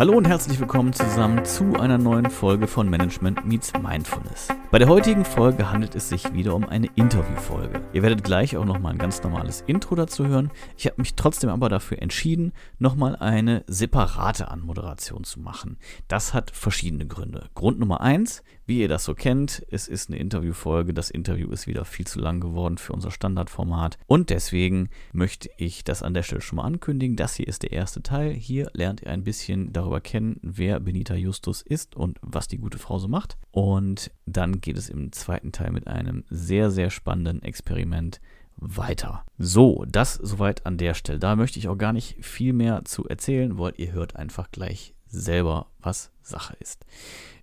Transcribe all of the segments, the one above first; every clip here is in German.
Hallo und herzlich willkommen zusammen zu einer neuen Folge von Management Meets Mindfulness. Bei der heutigen Folge handelt es sich wieder um eine Interviewfolge. Ihr werdet gleich auch nochmal ein ganz normales Intro dazu hören. Ich habe mich trotzdem aber dafür entschieden, nochmal eine separate Anmoderation zu machen. Das hat verschiedene Gründe. Grund Nummer eins, wie ihr das so kennt, es ist eine Interviewfolge. Das Interview ist wieder viel zu lang geworden für unser Standardformat. Und deswegen möchte ich das an der Stelle schon mal ankündigen. Das hier ist der erste Teil. Hier lernt ihr ein bisschen darüber kennen, wer Benita Justus ist und was die gute Frau so macht. Und dann geht es im zweiten Teil mit einem sehr, sehr spannenden Experiment weiter. So, das soweit an der Stelle. Da möchte ich auch gar nicht viel mehr zu erzählen, weil ihr hört einfach gleich selber, was Sache ist.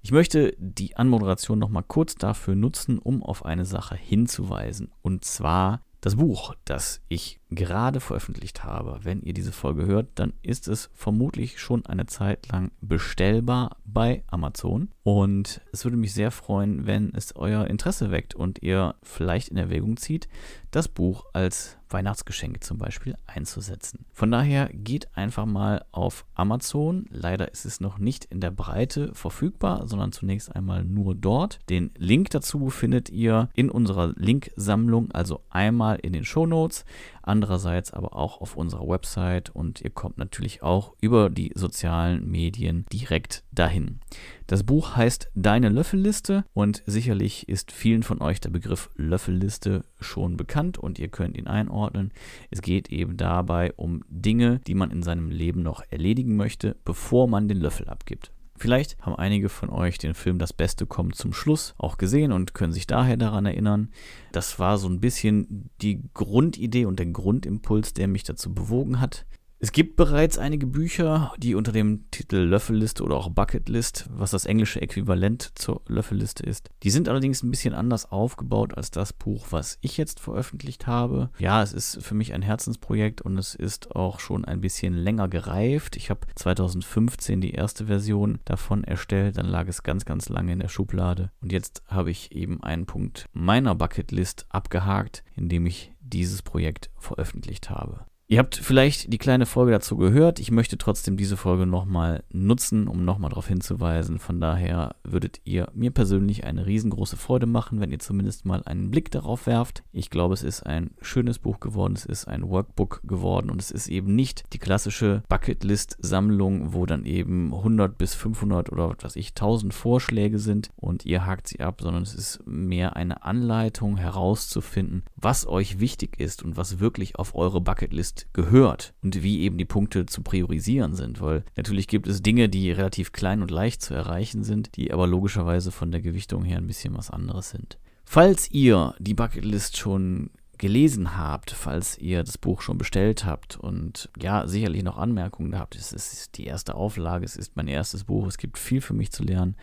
Ich möchte die Anmoderation nochmal kurz dafür nutzen, um auf eine Sache hinzuweisen. Und zwar das Buch, das ich gerade veröffentlicht habe, wenn ihr diese Folge hört, dann ist es vermutlich schon eine Zeit lang bestellbar bei Amazon. Und es würde mich sehr freuen, wenn es euer Interesse weckt und ihr vielleicht in Erwägung zieht, das Buch als Weihnachtsgeschenk zum Beispiel einzusetzen. Von daher geht einfach mal auf Amazon. Leider ist es noch nicht in der Breite verfügbar, sondern zunächst einmal nur dort. Den Link dazu findet ihr in unserer Linksammlung, also einmal in den Show Notes andererseits aber auch auf unserer Website und ihr kommt natürlich auch über die sozialen Medien direkt dahin. Das Buch heißt Deine Löffelliste und sicherlich ist vielen von euch der Begriff Löffelliste schon bekannt und ihr könnt ihn einordnen. Es geht eben dabei um Dinge, die man in seinem Leben noch erledigen möchte, bevor man den Löffel abgibt. Vielleicht haben einige von euch den Film Das Beste kommt zum Schluss auch gesehen und können sich daher daran erinnern. Das war so ein bisschen die Grundidee und der Grundimpuls, der mich dazu bewogen hat, es gibt bereits einige Bücher, die unter dem Titel Löffelliste oder auch Bucketlist, was das englische Äquivalent zur Löffelliste ist. Die sind allerdings ein bisschen anders aufgebaut als das Buch, was ich jetzt veröffentlicht habe. Ja, es ist für mich ein Herzensprojekt und es ist auch schon ein bisschen länger gereift. Ich habe 2015 die erste Version davon erstellt, dann lag es ganz, ganz lange in der Schublade und jetzt habe ich eben einen Punkt meiner Bucketlist abgehakt, indem ich dieses Projekt veröffentlicht habe. Ihr habt vielleicht die kleine Folge dazu gehört. Ich möchte trotzdem diese Folge nochmal nutzen, um nochmal darauf hinzuweisen. Von daher würdet ihr mir persönlich eine riesengroße Freude machen, wenn ihr zumindest mal einen Blick darauf werft. Ich glaube, es ist ein schönes Buch geworden, es ist ein Workbook geworden und es ist eben nicht die klassische Bucketlist-Sammlung, wo dann eben 100 bis 500 oder was weiß ich, 1000 Vorschläge sind und ihr hakt sie ab, sondern es ist mehr eine Anleitung herauszufinden, was euch wichtig ist und was wirklich auf eure Bucketlist gehört und wie eben die Punkte zu priorisieren sind, weil natürlich gibt es Dinge, die relativ klein und leicht zu erreichen sind, die aber logischerweise von der Gewichtung her ein bisschen was anderes sind. Falls ihr die Bucketlist schon gelesen habt, falls ihr das Buch schon bestellt habt und ja, sicherlich noch Anmerkungen habt, es ist die erste Auflage, es ist mein erstes Buch, es gibt viel für mich zu lernen,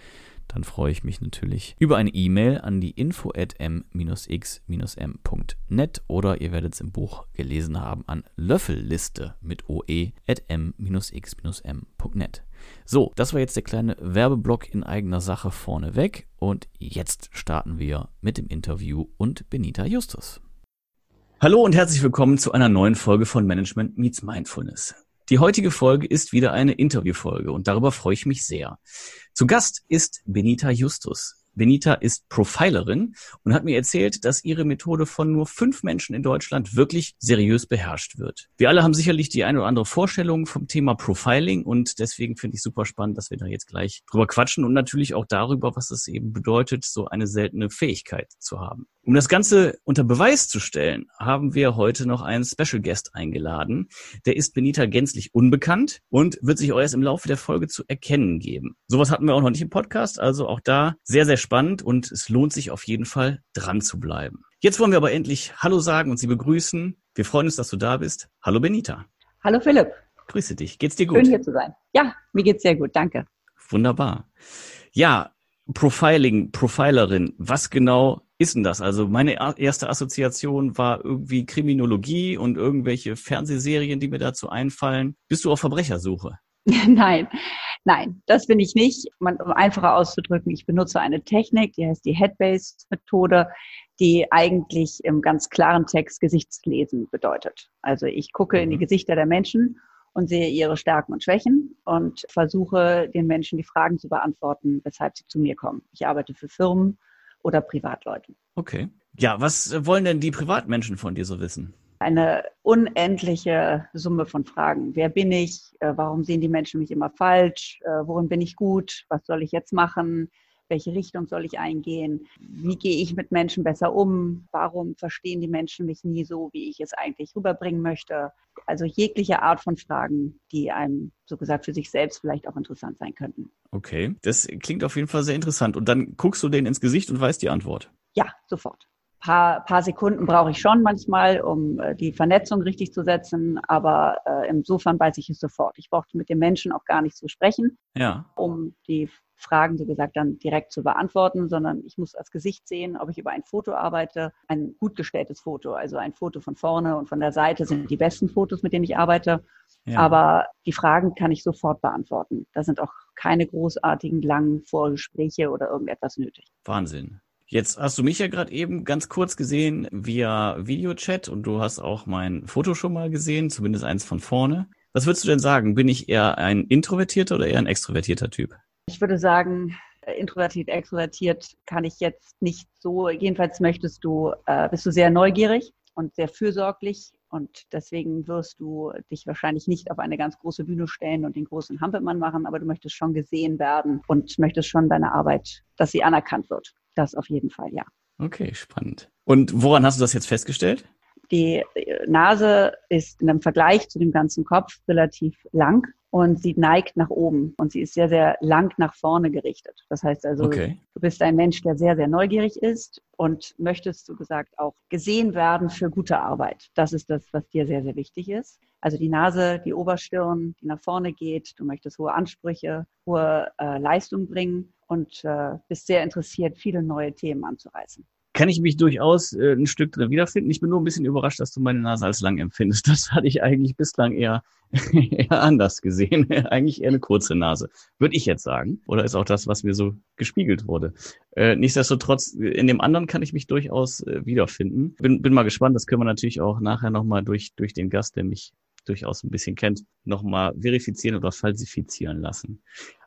dann freue ich mich natürlich über eine E-Mail an die info at m-x-m.net oder ihr werdet es im Buch gelesen haben an Löffelliste mit oe at m-x-m.net. So, das war jetzt der kleine Werbeblock in eigener Sache vorneweg und jetzt starten wir mit dem Interview und Benita Justus. Hallo und herzlich willkommen zu einer neuen Folge von Management Meets Mindfulness. Die heutige Folge ist wieder eine Interviewfolge und darüber freue ich mich sehr. Zu Gast ist Benita Justus. Benita ist Profilerin und hat mir erzählt, dass ihre Methode von nur fünf Menschen in Deutschland wirklich seriös beherrscht wird. Wir alle haben sicherlich die eine oder andere Vorstellung vom Thema Profiling und deswegen finde ich super spannend, dass wir da jetzt gleich drüber quatschen und natürlich auch darüber, was es eben bedeutet, so eine seltene Fähigkeit zu haben. Um das Ganze unter Beweis zu stellen, haben wir heute noch einen Special Guest eingeladen. Der ist Benita gänzlich unbekannt und wird sich auch erst im Laufe der Folge zu erkennen geben. Sowas hatten wir auch noch nicht im Podcast, also auch da sehr, sehr spannend und es lohnt sich auf jeden Fall dran zu bleiben. Jetzt wollen wir aber endlich Hallo sagen und Sie begrüßen. Wir freuen uns, dass du da bist. Hallo Benita. Hallo Philipp. Grüße dich. Geht's dir gut? Schön hier zu sein. Ja, mir geht's sehr gut. Danke. Wunderbar. Ja, Profiling, Profilerin, was genau ist denn das? Also meine erste Assoziation war irgendwie Kriminologie und irgendwelche Fernsehserien, die mir dazu einfallen. Bist du auf Verbrechersuche? Nein, nein, das bin ich nicht. um einfacher auszudrücken, ich benutze eine Technik, die heißt die Head-Based-Methode, die eigentlich im ganz klaren Text Gesichtslesen bedeutet. Also ich gucke in die mhm. Gesichter der Menschen und sehe ihre Stärken und Schwächen und versuche den Menschen die Fragen zu beantworten, weshalb sie zu mir kommen. Ich arbeite für Firmen oder Privatleute. Okay. Ja, was wollen denn die Privatmenschen von dir so wissen? Eine unendliche Summe von Fragen. Wer bin ich? Äh, warum sehen die Menschen mich immer falsch? Äh, worin bin ich gut? Was soll ich jetzt machen? Welche Richtung soll ich eingehen, wie gehe ich mit Menschen besser um, warum verstehen die Menschen mich nie so, wie ich es eigentlich rüberbringen möchte. Also jegliche Art von Fragen, die einem so gesagt für sich selbst vielleicht auch interessant sein könnten. Okay, das klingt auf jeden Fall sehr interessant. Und dann guckst du denen ins Gesicht und weißt die Antwort. Ja, sofort paar, paar Sekunden brauche ich schon manchmal, um äh, die Vernetzung richtig zu setzen, aber äh, insofern weiß ich es sofort. Ich brauchte mit dem Menschen auch gar nicht zu sprechen, ja. um die Fragen, so gesagt, dann direkt zu beantworten, sondern ich muss das Gesicht sehen, ob ich über ein Foto arbeite. Ein gut gestelltes Foto, also ein Foto von vorne und von der Seite sind die besten Fotos, mit denen ich arbeite. Ja. Aber die Fragen kann ich sofort beantworten. Da sind auch keine großartigen langen Vorgespräche oder irgendetwas nötig. Wahnsinn. Jetzt hast du mich ja gerade eben ganz kurz gesehen via Videochat und du hast auch mein Foto schon mal gesehen, zumindest eins von vorne. Was würdest du denn sagen? Bin ich eher ein introvertierter oder eher ein extrovertierter Typ? Ich würde sagen, introvertiert, extrovertiert kann ich jetzt nicht so. Jedenfalls möchtest du, äh, bist du sehr neugierig und sehr fürsorglich und deswegen wirst du dich wahrscheinlich nicht auf eine ganz große Bühne stellen und den großen Hampelmann machen, aber du möchtest schon gesehen werden und möchtest schon deine Arbeit, dass sie anerkannt wird. Das auf jeden Fall, ja. Okay, spannend. Und woran hast du das jetzt festgestellt? Die Nase ist in einem Vergleich zu dem ganzen Kopf relativ lang und sie neigt nach oben und sie ist sehr, sehr lang nach vorne gerichtet. Das heißt also, okay. du bist ein Mensch, der sehr, sehr neugierig ist und möchtest, so gesagt, auch gesehen werden für gute Arbeit. Das ist das, was dir sehr, sehr wichtig ist. Also die Nase, die Oberstirn, die nach vorne geht. Du möchtest hohe Ansprüche, hohe äh, Leistung bringen und äh, bist sehr interessiert, viele neue Themen anzureißen kann ich mich durchaus äh, ein Stück drin wiederfinden. Ich bin nur ein bisschen überrascht, dass du meine Nase als lang empfindest. Das hatte ich eigentlich bislang eher, eher anders gesehen. eigentlich eher eine kurze Nase, würde ich jetzt sagen. Oder ist auch das, was mir so gespiegelt wurde. Äh, nichtsdestotrotz, in dem anderen kann ich mich durchaus äh, wiederfinden. Bin, bin mal gespannt. Das können wir natürlich auch nachher nochmal durch, durch den Gast, der mich durchaus ein bisschen kennt, nochmal verifizieren oder falsifizieren lassen.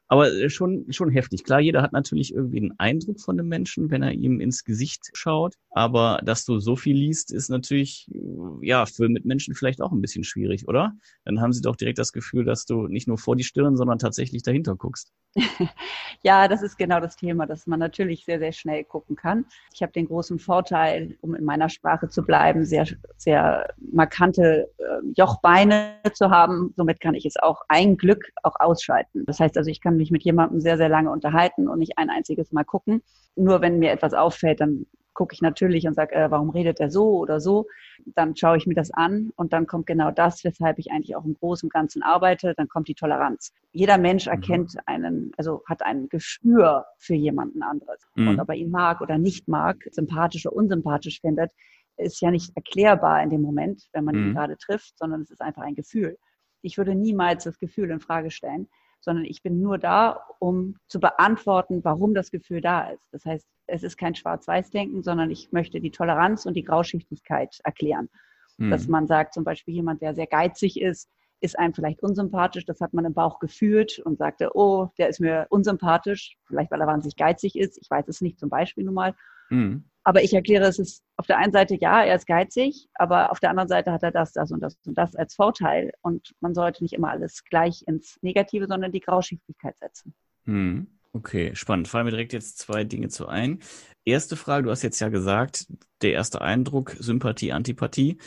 Aber äh, schon, schon heftig. Klar, jeder hat natürlich irgendwie einen Eindruck von einem Menschen, wenn er ihm ins Gesicht schaut. Aber dass du so viel liest, ist natürlich, äh, ja, für Mitmenschen vielleicht auch ein bisschen schwierig, oder? Dann haben sie doch direkt das Gefühl, dass du nicht nur vor die Stirn, sondern tatsächlich dahinter guckst. ja, das ist genau das Thema, dass man natürlich sehr, sehr schnell gucken kann. Ich habe den großen Vorteil, um in meiner Sprache zu bleiben, sehr, sehr markante äh, Jochbeine zu haben. Somit kann ich es auch ein Glück auch ausschalten. Das heißt also, ich kann mich mit jemandem sehr, sehr lange unterhalten und nicht ein einziges Mal gucken. Nur wenn mir etwas auffällt, dann gucke ich natürlich und sage, äh, warum redet er so oder so? Dann schaue ich mir das an und dann kommt genau das, weshalb ich eigentlich auch im Großen und Ganzen arbeite. Dann kommt die Toleranz. Jeder Mensch mhm. erkennt einen, also hat ein Gespür für jemanden anderes. Mhm. Und ob er ihn mag oder nicht mag, sympathisch oder unsympathisch findet, ist ja nicht erklärbar in dem Moment, wenn man mhm. ihn gerade trifft, sondern es ist einfach ein Gefühl. Ich würde niemals das Gefühl in Frage stellen sondern ich bin nur da, um zu beantworten, warum das Gefühl da ist. Das heißt, es ist kein Schwarz-Weiß-Denken, sondern ich möchte die Toleranz und die Grauschichtigkeit erklären. Mhm. Dass man sagt, zum Beispiel jemand, der sehr geizig ist, ist einem vielleicht unsympathisch, das hat man im Bauch gefühlt und sagte, oh, der ist mir unsympathisch, vielleicht weil er wahnsinnig geizig ist, ich weiß es nicht zum Beispiel nun mal. Mhm. Aber ich erkläre, es ist auf der einen Seite, ja, er ist geizig, aber auf der anderen Seite hat er das, das und das und das als Vorteil. Und man sollte nicht immer alles gleich ins Negative, sondern die Grauschichtigkeit setzen. Hm. Okay, spannend. Fallen mir direkt jetzt zwei Dinge zu ein. Erste Frage, du hast jetzt ja gesagt, der erste Eindruck, Sympathie, Antipathie.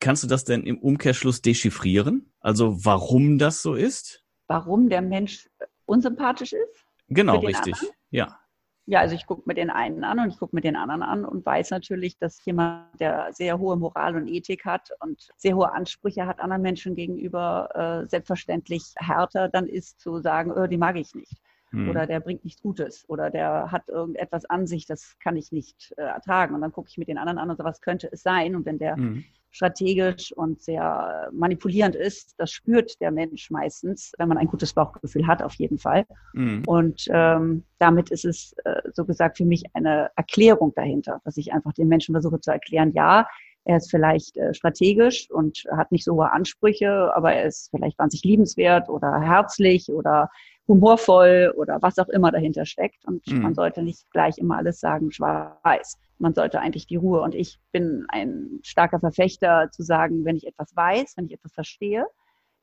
Kannst du das denn im Umkehrschluss dechiffrieren? Also warum das so ist? Warum der Mensch unsympathisch ist? Genau, richtig. Anderen? Ja. Ja, also ich gucke mir den einen an und ich gucke mir den anderen an und weiß natürlich, dass jemand, der sehr hohe Moral und Ethik hat und sehr hohe Ansprüche hat anderen Menschen gegenüber, äh, selbstverständlich härter dann ist zu sagen, oh, die mag ich nicht. Mhm. Oder der bringt nichts Gutes oder der hat irgendetwas an sich, das kann ich nicht äh, ertragen. Und dann gucke ich mir den anderen an und so, was könnte es sein? Und wenn der mhm strategisch und sehr manipulierend ist. Das spürt der Mensch meistens, wenn man ein gutes Bauchgefühl hat, auf jeden Fall. Mhm. Und ähm, damit ist es, äh, so gesagt, für mich eine Erklärung dahinter, dass ich einfach den Menschen versuche zu erklären, ja, Er ist vielleicht äh, strategisch und hat nicht so hohe Ansprüche, aber er ist vielleicht wahnsinnig liebenswert oder herzlich oder humorvoll oder was auch immer dahinter steckt. Und mhm. man sollte nicht gleich immer alles sagen, schwarz-weiß. Man sollte eigentlich die Ruhe. Und ich bin ein starker Verfechter zu sagen, wenn ich etwas weiß, wenn ich etwas verstehe,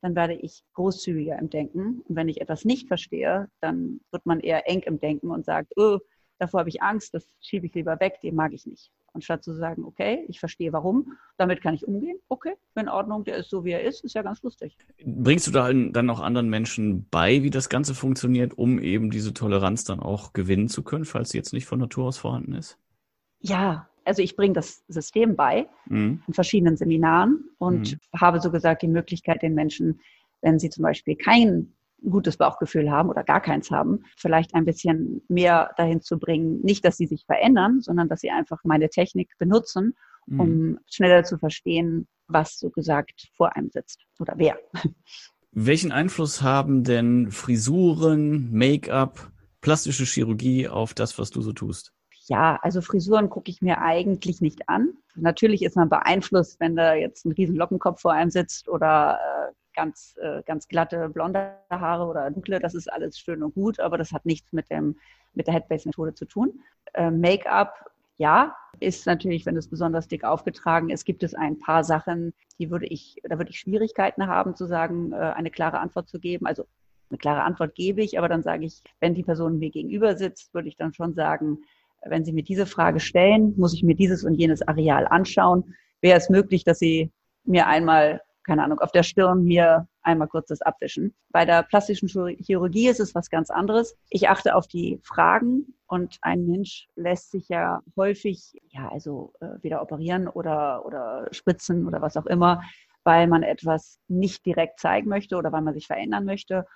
dann werde ich großzügiger im Denken. Und wenn ich etwas nicht verstehe, dann wird man eher eng im Denken und sagt, oh, davor habe ich Angst, das schiebe ich lieber weg, den mag ich nicht. Anstatt zu sagen, okay, ich verstehe warum, damit kann ich umgehen, okay, in Ordnung, der ist so, wie er ist, ist ja ganz lustig. Bringst du da dann auch anderen Menschen bei, wie das Ganze funktioniert, um eben diese Toleranz dann auch gewinnen zu können, falls sie jetzt nicht von Natur aus vorhanden ist? Ja, also ich bringe das System bei mhm. in verschiedenen Seminaren und mhm. habe so gesagt die Möglichkeit den Menschen, wenn sie zum Beispiel kein gutes Bauchgefühl haben oder gar keins haben, vielleicht ein bisschen mehr dahin zu bringen, nicht, dass sie sich verändern, sondern dass sie einfach meine Technik benutzen, um mhm. schneller zu verstehen, was so gesagt vor einem sitzt oder wer. Welchen Einfluss haben denn Frisuren, Make-up, plastische Chirurgie auf das, was du so tust? Ja, also Frisuren gucke ich mir eigentlich nicht an. Natürlich ist man beeinflusst, wenn da jetzt ein riesen Lockenkopf vor einem sitzt oder äh, ganz, äh, ganz glatte blonde Haare oder dunkle. Das ist alles schön und gut, aber das hat nichts mit, dem, mit der Headbase-Methode zu tun. Äh, Make-up, ja, ist natürlich, wenn es besonders dick aufgetragen ist, gibt es ein paar Sachen, die würde ich, da würde ich Schwierigkeiten haben, zu sagen, äh, eine klare Antwort zu geben. Also eine klare Antwort gebe ich, aber dann sage ich, wenn die Person mir gegenüber sitzt, würde ich dann schon sagen, wenn Sie mir diese Frage stellen, muss ich mir dieses und jenes Areal anschauen. Wäre es möglich, dass Sie mir einmal, keine Ahnung, auf der Stirn mir einmal kurz das abwischen. Bei der plastischen Chirurgie ist es was ganz anderes. Ich achte auf die Fragen und ein Mensch lässt sich ja häufig, ja, also äh, wieder operieren oder, oder spritzen oder was auch immer, weil man etwas nicht direkt zeigen möchte oder weil man sich verändern möchte.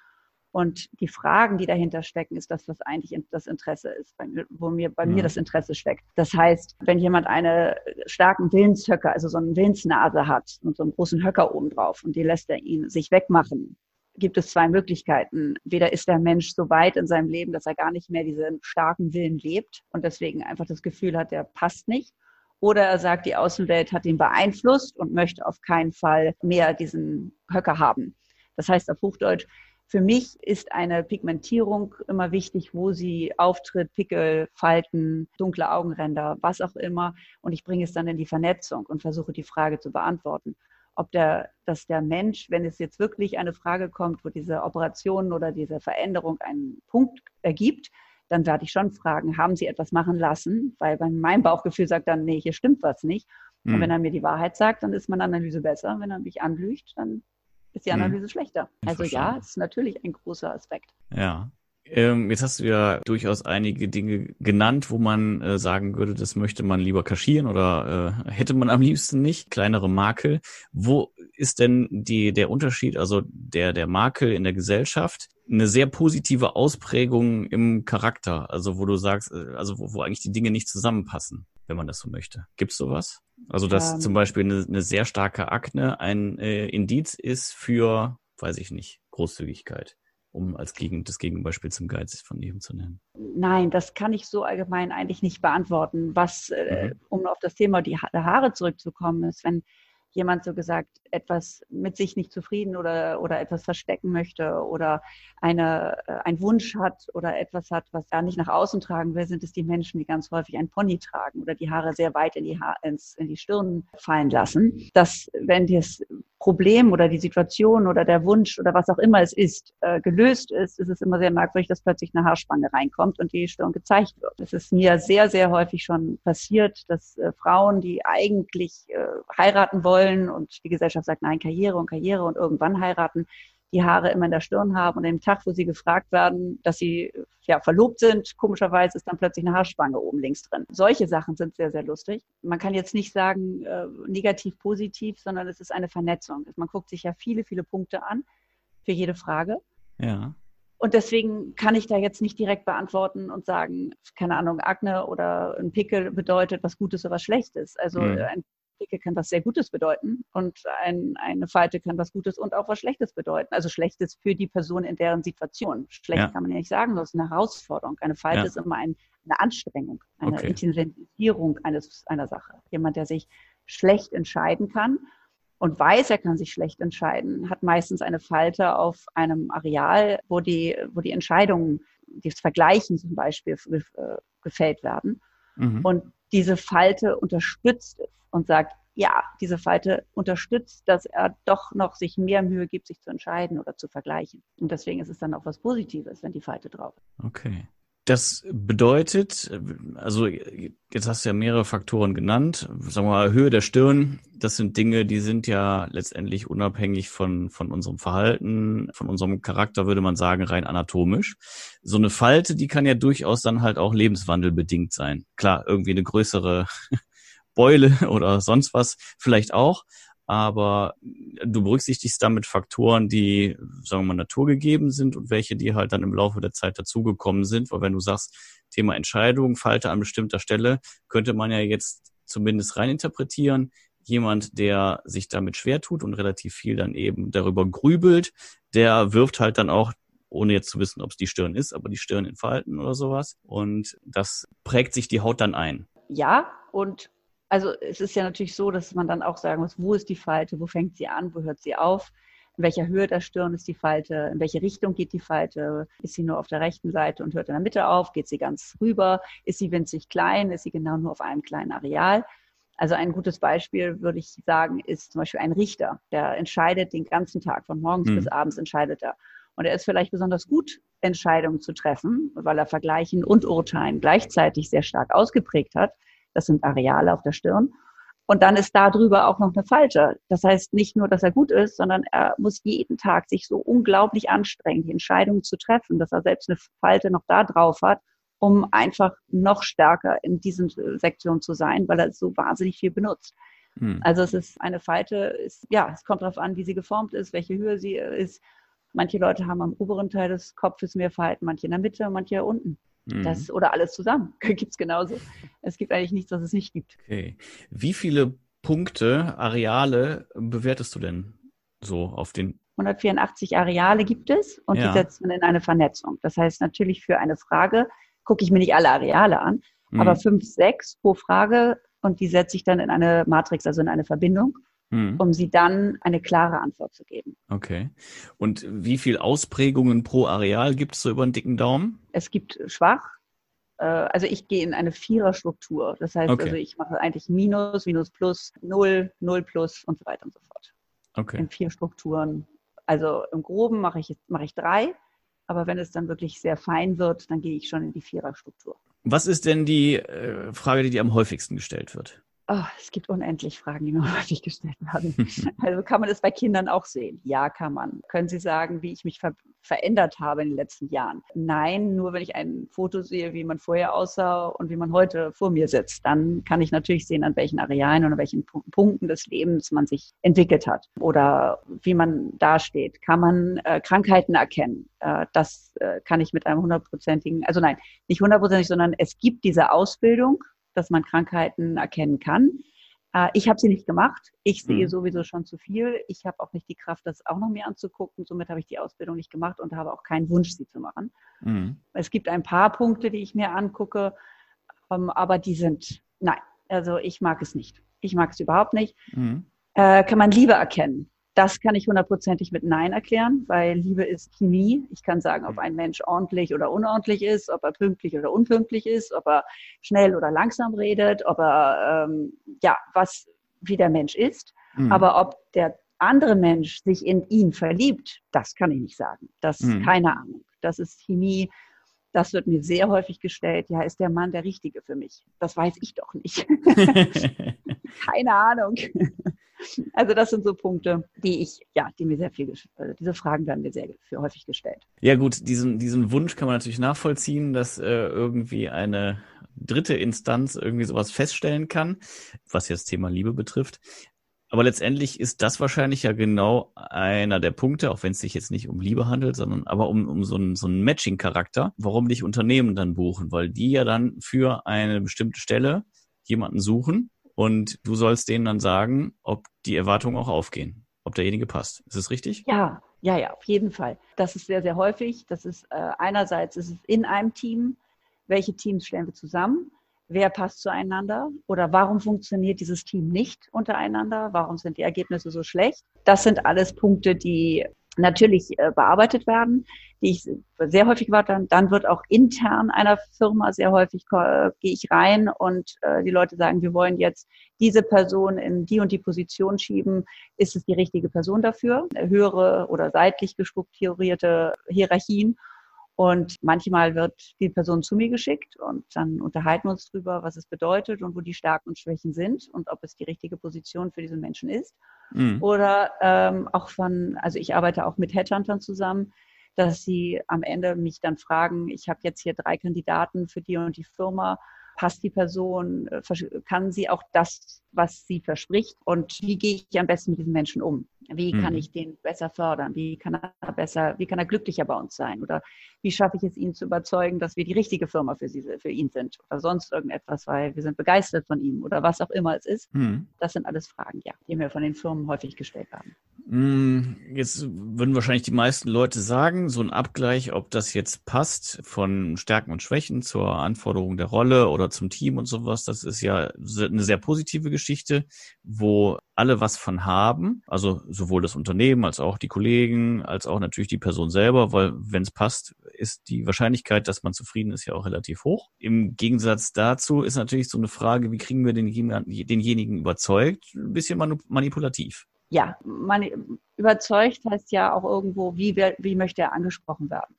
Und die Fragen, die dahinter stecken, ist das, was eigentlich das Interesse ist, wo mir, bei mir das Interesse steckt. Das heißt, wenn jemand eine starken Willenshöcker, also so eine Willensnase hat und so einen großen Höcker oben drauf und die lässt er ihn sich wegmachen, gibt es zwei Möglichkeiten. Weder ist der Mensch so weit in seinem Leben, dass er gar nicht mehr diesen starken Willen lebt und deswegen einfach das Gefühl hat, der passt nicht. Oder er sagt, die Außenwelt hat ihn beeinflusst und möchte auf keinen Fall mehr diesen Höcker haben. Das heißt auf Hochdeutsch, für mich ist eine Pigmentierung immer wichtig, wo sie auftritt, Pickel, Falten, dunkle Augenränder, was auch immer. Und ich bringe es dann in die Vernetzung und versuche die Frage zu beantworten. Ob der, dass der Mensch, wenn es jetzt wirklich eine Frage kommt, wo diese Operation oder diese Veränderung einen Punkt ergibt, dann werde ich schon fragen, haben Sie etwas machen lassen? Weil meinem Bauchgefühl sagt dann, nee, hier stimmt was nicht. Und hm. wenn er mir die Wahrheit sagt, dann ist meine Analyse besser. Wenn er mich anlügt, dann ist die. Analyse hm. schlechter. Also ja, ist natürlich ein großer Aspekt. Ja. Ähm, jetzt hast du ja durchaus einige Dinge genannt, wo man äh, sagen würde, das möchte man lieber kaschieren oder äh, hätte man am liebsten nicht. Kleinere Makel. Wo ist denn die, der Unterschied, also der, der Makel in der Gesellschaft, eine sehr positive Ausprägung im Charakter? Also wo du sagst, äh, also wo, wo eigentlich die Dinge nicht zusammenpassen, wenn man das so möchte. Gibt's sowas? Also dass ähm, zum Beispiel eine, eine, sehr starke Akne ein äh, Indiz ist für, weiß ich nicht, Großzügigkeit, um als Gegen, das Gegenbeispiel zum Geiz von eben zu nennen. Nein, das kann ich so allgemein eigentlich nicht beantworten. Was, äh, mhm. um auf das Thema die ha der Haare zurückzukommen, ist, wenn jemand so gesagt etwas mit sich nicht zufrieden oder, oder etwas verstecken möchte oder eine, äh, einen Wunsch hat oder etwas hat, was er nicht nach außen tragen will, sind es die Menschen, die ganz häufig ein Pony tragen oder die Haare sehr weit in die, ha ins, in die Stirn fallen lassen. Dass, wenn das Problem oder die Situation oder der Wunsch oder was auch immer es ist, äh, gelöst ist, ist es immer sehr merkwürdig, dass plötzlich eine Haarspange reinkommt und die Stirn gezeigt wird. Es ist mir sehr, sehr häufig schon passiert, dass äh, Frauen, die eigentlich äh, heiraten wollen und die Gesellschaft sagt, nein, Karriere und Karriere und irgendwann heiraten, die Haare immer in der Stirn haben und am Tag, wo sie gefragt werden, dass sie ja verlobt sind, komischerweise ist dann plötzlich eine Haarspange oben links drin. Solche Sachen sind sehr, sehr lustig. Man kann jetzt nicht sagen äh, negativ, positiv, sondern es ist eine Vernetzung. Man guckt sich ja viele, viele Punkte an für jede Frage. Ja. Und deswegen kann ich da jetzt nicht direkt beantworten und sagen, keine Ahnung, Akne oder ein Pickel bedeutet was Gutes oder was Schlechtes. Also mhm. ein Dicke kann was sehr Gutes bedeuten und ein, eine Falte kann was Gutes und auch was Schlechtes bedeuten. Also Schlechtes für die Person in deren Situation. Schlecht ja. kann man ja nicht sagen, das ist eine Herausforderung. Eine Falte ja. ist immer ein, eine Anstrengung, eine okay. Intensivierung eines, einer Sache. Jemand, der sich schlecht entscheiden kann und weiß, er kann sich schlecht entscheiden, hat meistens eine Falte auf einem Areal, wo die, wo die Entscheidungen, das Vergleichen zum Beispiel äh, gefällt werden. Mhm. Und diese Falte unterstützt es und sagt, ja, diese Falte unterstützt, dass er doch noch sich mehr Mühe gibt, sich zu entscheiden oder zu vergleichen. Und deswegen ist es dann auch was Positives, wenn die Falte drauf ist. Okay. Das bedeutet, also jetzt hast du ja mehrere Faktoren genannt. Sagen wir mal, Höhe der Stirn, das sind Dinge, die sind ja letztendlich unabhängig von, von unserem Verhalten, von unserem Charakter, würde man sagen, rein anatomisch. So eine Falte, die kann ja durchaus dann halt auch lebenswandelbedingt sein. Klar, irgendwie eine größere Beule oder sonst was vielleicht auch aber du berücksichtigst damit Faktoren, die, sagen wir mal, naturgegeben sind und welche, die halt dann im Laufe der Zeit dazugekommen sind. Weil wenn du sagst, Thema Entscheidung, Falte an bestimmter Stelle, könnte man ja jetzt zumindest reininterpretieren. Jemand, der sich damit schwer tut und relativ viel dann eben darüber grübelt, der wirft halt dann auch ohne jetzt zu wissen, ob es die Stirn ist, aber die Stirn in Falten oder sowas. Und das prägt sich die Haut dann ein. Ja, und also es ist ja natürlich so, dass man dann auch sagen muss, wo ist die Falte, wo fängt sie an, wo hört sie auf, in welcher Höhe der Stirn ist die Falte, in welche Richtung geht die Falte, ist sie nur auf der rechten Seite und hört in der Mitte auf, geht sie ganz rüber, ist sie winzig klein, ist sie genau nur auf einem kleinen Areal. Also ein gutes Beispiel, würde ich sagen, ist zum Beispiel ein Richter, der entscheidet den ganzen Tag, von morgens mhm. bis abends entscheidet er. Und er ist vielleicht besonders gut, Entscheidungen zu treffen, weil er Vergleichen und Urteilen gleichzeitig sehr stark ausgeprägt hat. Das sind Areale auf der Stirn. Und dann ist da drüber auch noch eine Falte. Das heißt nicht nur, dass er gut ist, sondern er muss jeden Tag sich so unglaublich anstrengen, die Entscheidungen zu treffen, dass er selbst eine Falte noch da drauf hat, um einfach noch stärker in diesen Sektionen zu sein, weil er so wahnsinnig viel benutzt. Hm. Also es ist eine Falte, ist, ja, es kommt darauf an, wie sie geformt ist, welche Höhe sie ist. Manche Leute haben am oberen Teil des Kopfes mehr Falten, manche in der Mitte, manche unten. Das, mhm. oder alles zusammen. gibt es genauso. Es gibt eigentlich nichts, was es nicht gibt. Okay. Wie viele Punkte, Areale bewertest du denn so auf den 184 Areale gibt es und ja. die setzt man in eine Vernetzung. Das heißt natürlich für eine Frage gucke ich mir nicht alle Areale an, mhm. aber fünf, sechs pro Frage und die setze ich dann in eine Matrix, also in eine Verbindung mhm. um sie dann eine klare Antwort zu geben. Okay. Und wie viel Ausprägungen pro Areal gibt es so über den dicken Daumen? Es gibt schwach. Äh, also ich gehe in eine Viererstruktur. Das heißt okay. also, ich mache eigentlich Minus, Minus Plus, Null, Null Plus und so weiter und so fort. Okay. In vier Strukturen. Also im Groben mache ich, mache ich drei. Aber wenn es dann wirklich sehr fein wird, dann gehe ich schon in die Viererstruktur. Was ist denn die äh, Frage, die dir am häufigsten gestellt wird? Oh, es gibt unendlich Fragen, die mir häufig gestellt werden. also kann man das bei Kindern auch sehen? Ja, kann man. Können Sie sagen, wie ich mich ver verändert habe in den letzten Jahren? Nein, nur wenn ich ein Foto sehe, wie man vorher aussah und wie man heute vor mir sitzt, dann kann ich natürlich sehen, an welchen Arealen und an welchen Punkten des Lebens man sich entwickelt hat oder wie man dasteht. Kann man äh, Krankheiten erkennen? Äh, das äh, kann ich mit einem hundertprozentigen, also nein, nicht hundertprozentig, sondern es gibt diese Ausbildung dass man Krankheiten erkennen kann. Äh, ich habe sie nicht gemacht. Ich sehe mhm. sowieso schon zu viel. Ich habe auch nicht die Kraft, das auch noch mehr anzugucken. Somit habe ich die Ausbildung nicht gemacht und habe auch keinen Wunsch, sie zu machen. Mhm. Es gibt ein paar Punkte, die ich mir angucke, ähm, aber die sind, nein, also ich mag es nicht. Ich mag es überhaupt nicht. Mhm. Äh, kann man Liebe erkennen? Das kann ich hundertprozentig mit Nein erklären, weil Liebe ist Chemie. Ich kann sagen, ob ein Mensch ordentlich oder unordentlich ist, ob er pünktlich oder unpünktlich ist, ob er schnell oder langsam redet, ob er, ähm, ja, was, wie der Mensch ist. Mhm. Aber ob der andere Mensch sich in ihn verliebt, das kann ich nicht sagen. Das, mhm. keine Ahnung. Das ist Chemie. Das wird mir sehr häufig gestellt. Ja, ist der Mann der Richtige für mich? Das weiß ich doch nicht. keine Ahnung. Also das sind so Punkte, die ich, ja, die mir sehr viel, also diese Fragen werden mir sehr häufig gestellt. Ja gut, diesen, diesen Wunsch kann man natürlich nachvollziehen, dass äh, irgendwie eine dritte Instanz irgendwie sowas feststellen kann, was jetzt Thema Liebe betrifft. Aber letztendlich ist das wahrscheinlich ja genau einer der Punkte, auch wenn es sich jetzt nicht um Liebe handelt, sondern aber um, um so einen, so einen Matching-Charakter, warum dich Unternehmen dann buchen, weil die ja dann für eine bestimmte Stelle jemanden suchen und du sollst denen dann sagen, ob die Erwartungen auch aufgehen, ob derjenige passt. Ist das richtig? Ja, ja, ja, auf jeden Fall. Das ist sehr, sehr häufig. Das ist äh, einerseits ist es in einem Team, welche Teams stellen wir zusammen, wer passt zueinander oder warum funktioniert dieses Team nicht untereinander, warum sind die Ergebnisse so schlecht. Das sind alles Punkte, die natürlich äh, bearbeitet werden, die ich sehr häufig war, dann, dann wird auch intern einer Firma sehr häufig äh, gehe ich rein und äh, die Leute sagen, wir wollen jetzt diese Person in die und die Position schieben. Ist es die richtige Person dafür? Höhere oder seitlich gestrukturierte Hierarchien. Und manchmal wird die Person zu mir geschickt und dann unterhalten wir uns drüber, was es bedeutet und wo die Stärken und Schwächen sind und ob es die richtige Position für diesen Menschen ist. Mhm. Oder ähm, auch von, also ich arbeite auch mit Headhuntern zusammen, dass sie am Ende mich dann fragen, ich habe jetzt hier drei Kandidaten für die und die Firma passt die Person, äh, kann sie auch das, was sie verspricht und wie gehe ich am besten mit diesen Menschen um? Wie kann mhm. ich den besser fördern? Wie kann er besser, wie kann er glücklicher bei uns sein? Oder wie schaffe ich es, ihn zu überzeugen, dass wir die richtige Firma für, sie, für ihn sind? Oder sonst irgendetwas, weil wir sind begeistert von ihm oder was auch immer es ist. Mhm. Das sind alles Fragen, ja, die mir von den Firmen häufig gestellt haben. Hm, jetzt würden wahrscheinlich die meisten Leute sagen, so ein Abgleich, ob das jetzt passt von Stärken und Schwächen zur Anforderung der Rolle oder zum Team und sowas, das ist ja eine sehr positive Geschichte, wo alle was von haben, also sowohl das Unternehmen als auch die Kollegen, als auch natürlich die Person selber, weil wenn es passt, ist die Wahrscheinlichkeit, dass man zufrieden ist, ja auch relativ hoch. Im Gegensatz dazu ist natürlich so eine Frage, wie kriegen wir den, denjenigen überzeugt, ein bisschen manipulativ ja, man überzeugt heißt ja auch irgendwo, wie, wie möchte er angesprochen werden.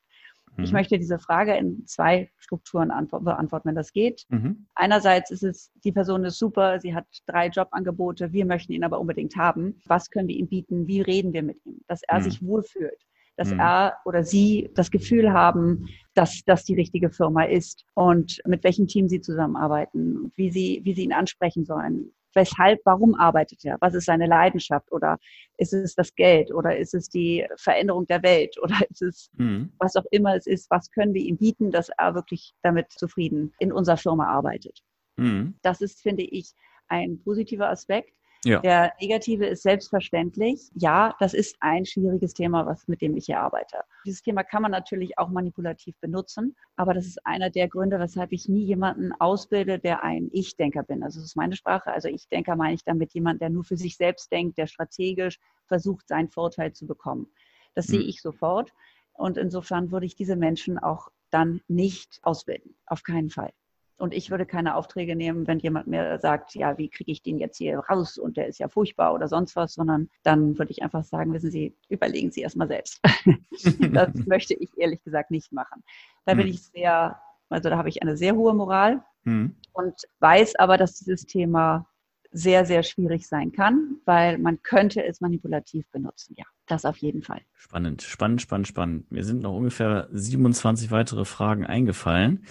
Mhm. Ich möchte diese Frage in zwei Strukturen beantworten, wenn das geht. Mhm. Einerseits ist es, die Person ist super, sie hat drei Jobangebote, wir möchten ihn aber unbedingt haben. Was können wir ihm bieten? Wie reden wir mit ihm? Dass er mhm. sich wohlfühlt dass mhm. er oder sie das Gefühl haben, dass das die richtige Firma ist und mit welchem Team sie zusammenarbeiten, wie sie, wie sie ihn ansprechen sollen, weshalb, warum arbeitet er? Was ist seine Leidenschaft? Oder ist es das Geld? Oder ist es die Veränderung der Welt? Oder ist es, mhm. was auch immer es ist, was können wir ihm bieten, dass er wirklich damit zufrieden in unserer Firma arbeitet? Mhm. Das ist, finde ich, ein positiver Aspekt. Ja. Der negative ist selbstverständlich. Ja, das ist ein schwieriges Thema, was, mit dem ich hier arbeite. Dieses Thema kann man natürlich auch manipulativ benutzen, aber das ist einer der Gründe, weshalb ich nie jemanden ausbilde, der ein Ich-Denker bin. Also das ist meine Sprache. Also Ich-Denker meine ich damit jemand, der nur für sich selbst denkt, der strategisch versucht, seinen Vorteil zu bekommen. Das mhm. sehe ich sofort. Und insofern würde ich diese Menschen auch dann nicht ausbilden. Auf keinen Fall. Und ich würde keine Aufträge nehmen, wenn jemand mir sagt, ja, wie kriege ich den jetzt hier raus und der ist ja furchtbar oder sonst was, sondern dann würde ich einfach sagen, wissen Sie, überlegen Sie erstmal selbst. das möchte ich ehrlich gesagt nicht machen. Da bin hm. ich sehr, also da habe ich eine sehr hohe Moral hm. und weiß aber, dass dieses Thema sehr, sehr schwierig sein kann, weil man könnte es manipulativ benutzen. Ja, das auf jeden Fall. Spannend, spannend, spannend, spannend. Mir sind noch ungefähr 27 weitere Fragen eingefallen.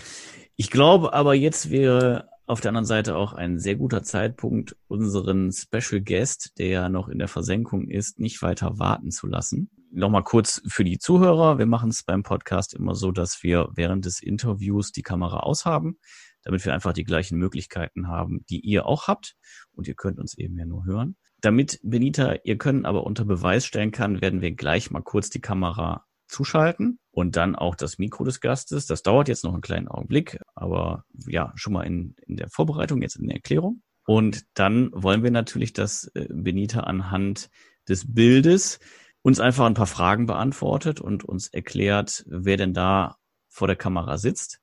Ich glaube aber, jetzt wäre auf der anderen Seite auch ein sehr guter Zeitpunkt, unseren Special Guest, der ja noch in der Versenkung ist, nicht weiter warten zu lassen. Nochmal kurz für die Zuhörer. Wir machen es beim Podcast immer so, dass wir während des Interviews die Kamera aushaben, damit wir einfach die gleichen Möglichkeiten haben, die ihr auch habt. Und ihr könnt uns eben ja nur hören. Damit Benita ihr können aber unter Beweis stellen kann, werden wir gleich mal kurz die Kamera zuschalten und dann auch das Mikro des Gastes. Das dauert jetzt noch einen kleinen Augenblick, aber ja, schon mal in, in der Vorbereitung, jetzt in der Erklärung. Und dann wollen wir natürlich, dass äh, Benita anhand des Bildes uns einfach ein paar Fragen beantwortet und uns erklärt, wer denn da vor der Kamera sitzt.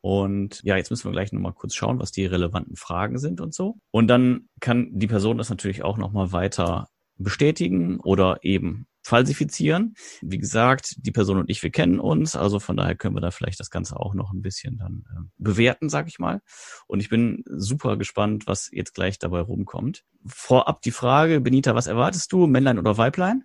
Und ja, jetzt müssen wir gleich nochmal kurz schauen, was die relevanten Fragen sind und so. Und dann kann die Person das natürlich auch nochmal weiter bestätigen oder eben falsifizieren. Wie gesagt, die Person und ich, wir kennen uns, also von daher können wir da vielleicht das Ganze auch noch ein bisschen dann äh, bewerten, sag ich mal. Und ich bin super gespannt, was jetzt gleich dabei rumkommt. Vorab die Frage, Benita, was erwartest du, Männlein oder Weiblein?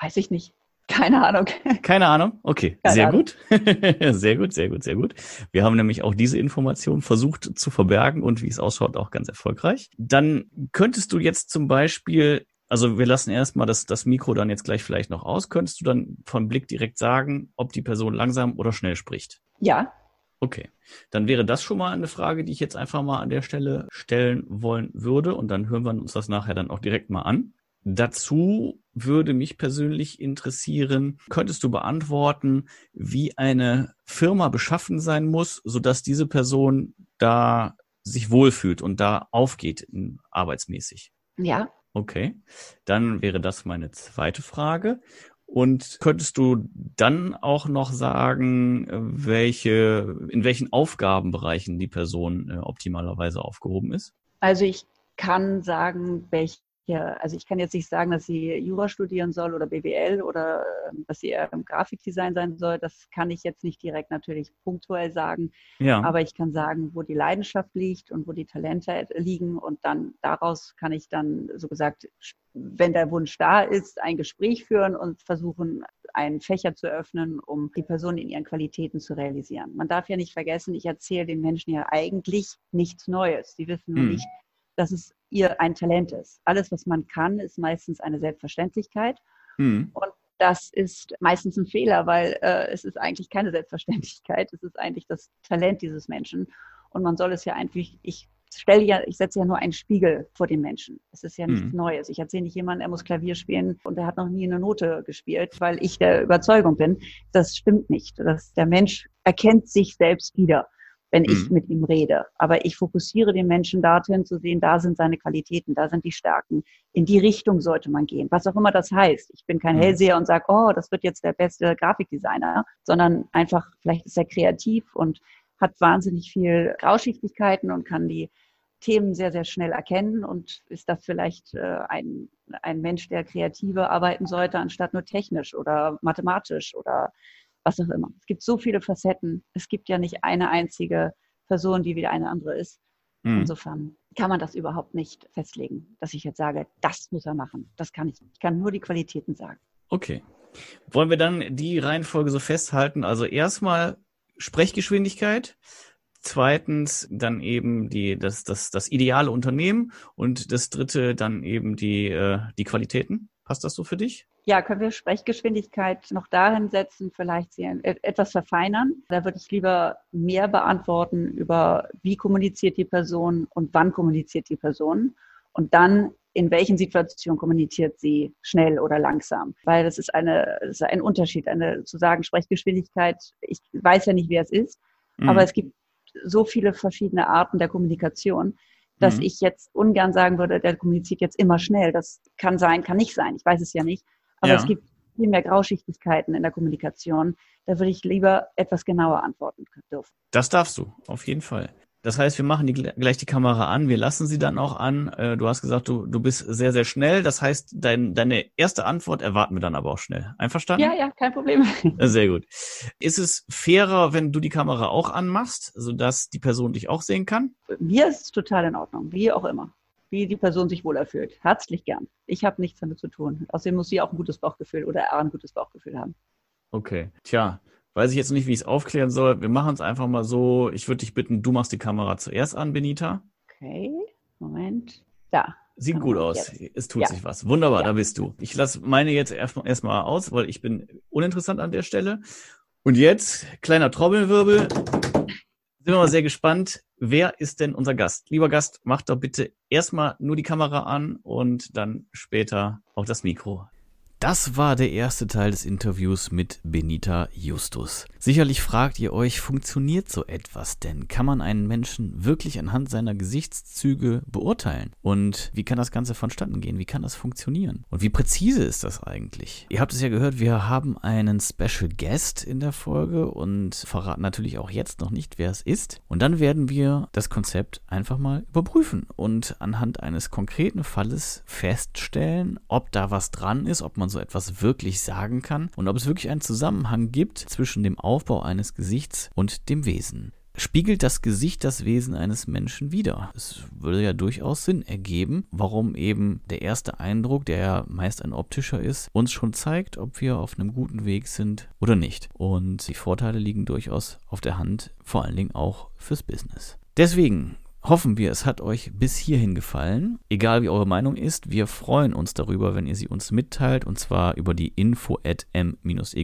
Weiß ich nicht. Keine Ahnung. Keine Ahnung? Okay, Keine sehr Ahnung. gut. sehr gut, sehr gut, sehr gut. Wir haben nämlich auch diese Information versucht zu verbergen und wie es ausschaut, auch ganz erfolgreich. Dann könntest du jetzt zum Beispiel also wir lassen erstmal das, das Mikro dann jetzt gleich vielleicht noch aus. Könntest du dann von Blick direkt sagen, ob die Person langsam oder schnell spricht? Ja. Okay, dann wäre das schon mal eine Frage, die ich jetzt einfach mal an der Stelle stellen wollen würde und dann hören wir uns das nachher dann auch direkt mal an. Dazu würde mich persönlich interessieren, könntest du beantworten, wie eine Firma beschaffen sein muss, sodass diese Person da sich wohlfühlt und da aufgeht arbeitsmäßig. Ja. Okay, dann wäre das meine zweite Frage. Und könntest du dann auch noch sagen, welche, in welchen Aufgabenbereichen die Person äh, optimalerweise aufgehoben ist? Also ich kann sagen, welche ja, also ich kann jetzt nicht sagen, dass sie Jura studieren soll oder BWL oder ähm, dass sie eher im Grafikdesign sein soll. Das kann ich jetzt nicht direkt natürlich punktuell sagen. Ja. Aber ich kann sagen, wo die Leidenschaft liegt und wo die Talente liegen. Und dann daraus kann ich dann, so gesagt, wenn der Wunsch da ist, ein Gespräch führen und versuchen, einen Fächer zu öffnen, um die Person in ihren Qualitäten zu realisieren. Man darf ja nicht vergessen, ich erzähle den Menschen ja eigentlich nichts Neues. Sie wissen nur hm. nicht, dass es ihr ein Talent ist. Alles, was man kann, ist meistens eine Selbstverständlichkeit. Mhm. Und das ist meistens ein Fehler, weil äh, es ist eigentlich keine Selbstverständlichkeit. Es ist eigentlich das Talent dieses Menschen. Und man soll es ja einfach, ich stelle ja, ich setze ja nur einen Spiegel vor den Menschen. Es ist ja nichts mhm. Neues. Ich erzähle nicht jemandem, er muss Klavier spielen und er hat noch nie eine Note gespielt, weil ich der Überzeugung bin. Das stimmt nicht. Das, der Mensch erkennt sich selbst wieder wenn mhm. ich mit ihm rede. Aber ich fokussiere den Menschen dorthin zu sehen, da sind seine Qualitäten, da sind die Stärken. In die Richtung sollte man gehen, was auch immer das heißt. Ich bin kein mhm. Hellseher und sage, oh, das wird jetzt der beste Grafikdesigner, sondern einfach, vielleicht ist er kreativ und hat wahnsinnig viel Grauschichtigkeiten und kann die Themen sehr, sehr schnell erkennen und ist das vielleicht äh, ein, ein Mensch, der kreativer arbeiten sollte, anstatt nur technisch oder mathematisch oder was auch immer. Es gibt so viele Facetten. Es gibt ja nicht eine einzige Person, die wie eine andere ist. Mhm. Insofern kann man das überhaupt nicht festlegen, dass ich jetzt sage, das muss er machen. Das kann ich. Ich kann nur die Qualitäten sagen. Okay. Wollen wir dann die Reihenfolge so festhalten? Also erstmal Sprechgeschwindigkeit, zweitens dann eben die, das, das, das ideale Unternehmen und das dritte dann eben die, äh, die Qualitäten. Passt das so für dich? Ja, können wir Sprechgeschwindigkeit noch dahin setzen, vielleicht sie etwas verfeinern. Da würde ich lieber mehr beantworten über, wie kommuniziert die Person und wann kommuniziert die Person. Und dann in welchen Situationen kommuniziert sie schnell oder langsam. Weil das ist, eine, das ist ein Unterschied, eine zu sagen Sprechgeschwindigkeit. Ich weiß ja nicht, wer es ist, mhm. aber es gibt so viele verschiedene Arten der Kommunikation, dass mhm. ich jetzt ungern sagen würde, der kommuniziert jetzt immer schnell. Das kann sein, kann nicht sein. Ich weiß es ja nicht. Aber ja. es gibt viel mehr Grauschichtigkeiten in der Kommunikation. Da würde ich lieber etwas genauer antworten dürfen. Das darfst du, auf jeden Fall. Das heißt, wir machen die, gleich die Kamera an, wir lassen sie dann auch an. Äh, du hast gesagt, du, du bist sehr, sehr schnell. Das heißt, dein, deine erste Antwort erwarten wir dann aber auch schnell. Einverstanden? Ja, ja, kein Problem. Sehr gut. Ist es fairer, wenn du die Kamera auch anmachst, sodass die Person dich auch sehen kann? Mir ist es total in Ordnung, wie auch immer. Wie die Person sich wohl erfüllt. Herzlich gern. Ich habe nichts damit zu tun. Außerdem muss sie auch ein gutes Bauchgefühl oder er ein gutes Bauchgefühl haben. Okay. Tja, Weiß ich jetzt nicht, wie ich es aufklären soll. Wir machen es einfach mal so. Ich würde dich bitten, du machst die Kamera zuerst an, Benita. Okay, Moment. Da. Sieht gut aus. Jetzt. Es tut ja. sich was. Wunderbar, ja. da bist du. Ich lasse meine jetzt erstmal erst aus, weil ich bin uninteressant an der Stelle. Und jetzt, kleiner Trommelwirbel. Sind wir mal sehr gespannt. Wer ist denn unser Gast? Lieber Gast, mach doch bitte erstmal nur die Kamera an und dann später auch das Mikro. Das war der erste Teil des Interviews mit Benita Justus. Sicherlich fragt ihr euch, funktioniert so etwas denn? Kann man einen Menschen wirklich anhand seiner Gesichtszüge beurteilen? Und wie kann das Ganze vonstatten gehen? Wie kann das funktionieren? Und wie präzise ist das eigentlich? Ihr habt es ja gehört, wir haben einen Special Guest in der Folge und verraten natürlich auch jetzt noch nicht, wer es ist. Und dann werden wir das Konzept einfach mal überprüfen und anhand eines konkreten Falles feststellen, ob da was dran ist, ob man so etwas wirklich sagen kann und ob es wirklich einen Zusammenhang gibt zwischen dem Aufbau eines Gesichts und dem Wesen. Spiegelt das Gesicht das Wesen eines Menschen wider? Es würde ja durchaus Sinn ergeben, warum eben der erste Eindruck, der ja meist ein optischer ist, uns schon zeigt, ob wir auf einem guten Weg sind oder nicht. Und die Vorteile liegen durchaus auf der Hand, vor allen Dingen auch fürs Business. Deswegen hoffen wir, es hat euch bis hierhin gefallen. Egal wie eure Meinung ist, wir freuen uns darüber, wenn ihr sie uns mitteilt und zwar über die info at m-x-m.net.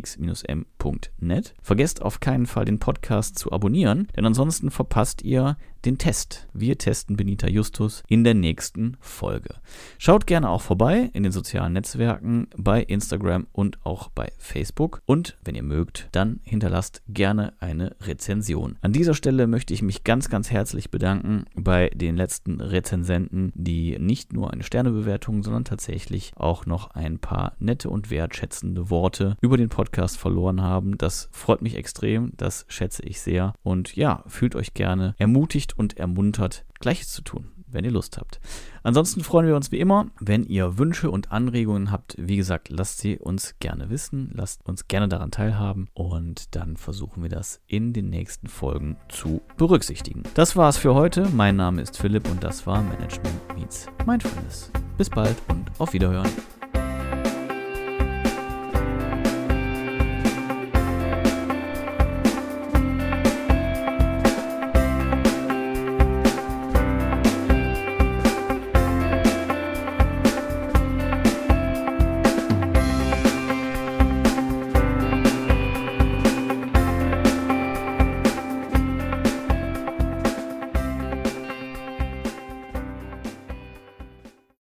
Vergesst auf keinen Fall den Podcast zu abonnieren, denn ansonsten verpasst ihr den Test. Wir testen Benita Justus in der nächsten Folge. Schaut gerne auch vorbei in den sozialen Netzwerken bei Instagram und auch bei Facebook. Und wenn ihr mögt, dann hinterlasst gerne eine Rezension. An dieser Stelle möchte ich mich ganz, ganz herzlich bedanken bei den letzten Rezensenten, die nicht nur eine Sternebewertung, sondern tatsächlich auch noch ein paar nette und wertschätzende Worte über den Podcast verloren haben. Das freut mich extrem, das schätze ich sehr. Und ja, fühlt euch gerne ermutigt und ermuntert, Gleiches zu tun wenn ihr Lust habt. Ansonsten freuen wir uns wie immer, wenn ihr Wünsche und Anregungen habt. Wie gesagt, lasst sie uns gerne wissen, lasst uns gerne daran teilhaben und dann versuchen wir das in den nächsten Folgen zu berücksichtigen. Das war's für heute. Mein Name ist Philipp und das war Management Meets Mindfulness. Bis bald und auf Wiederhören.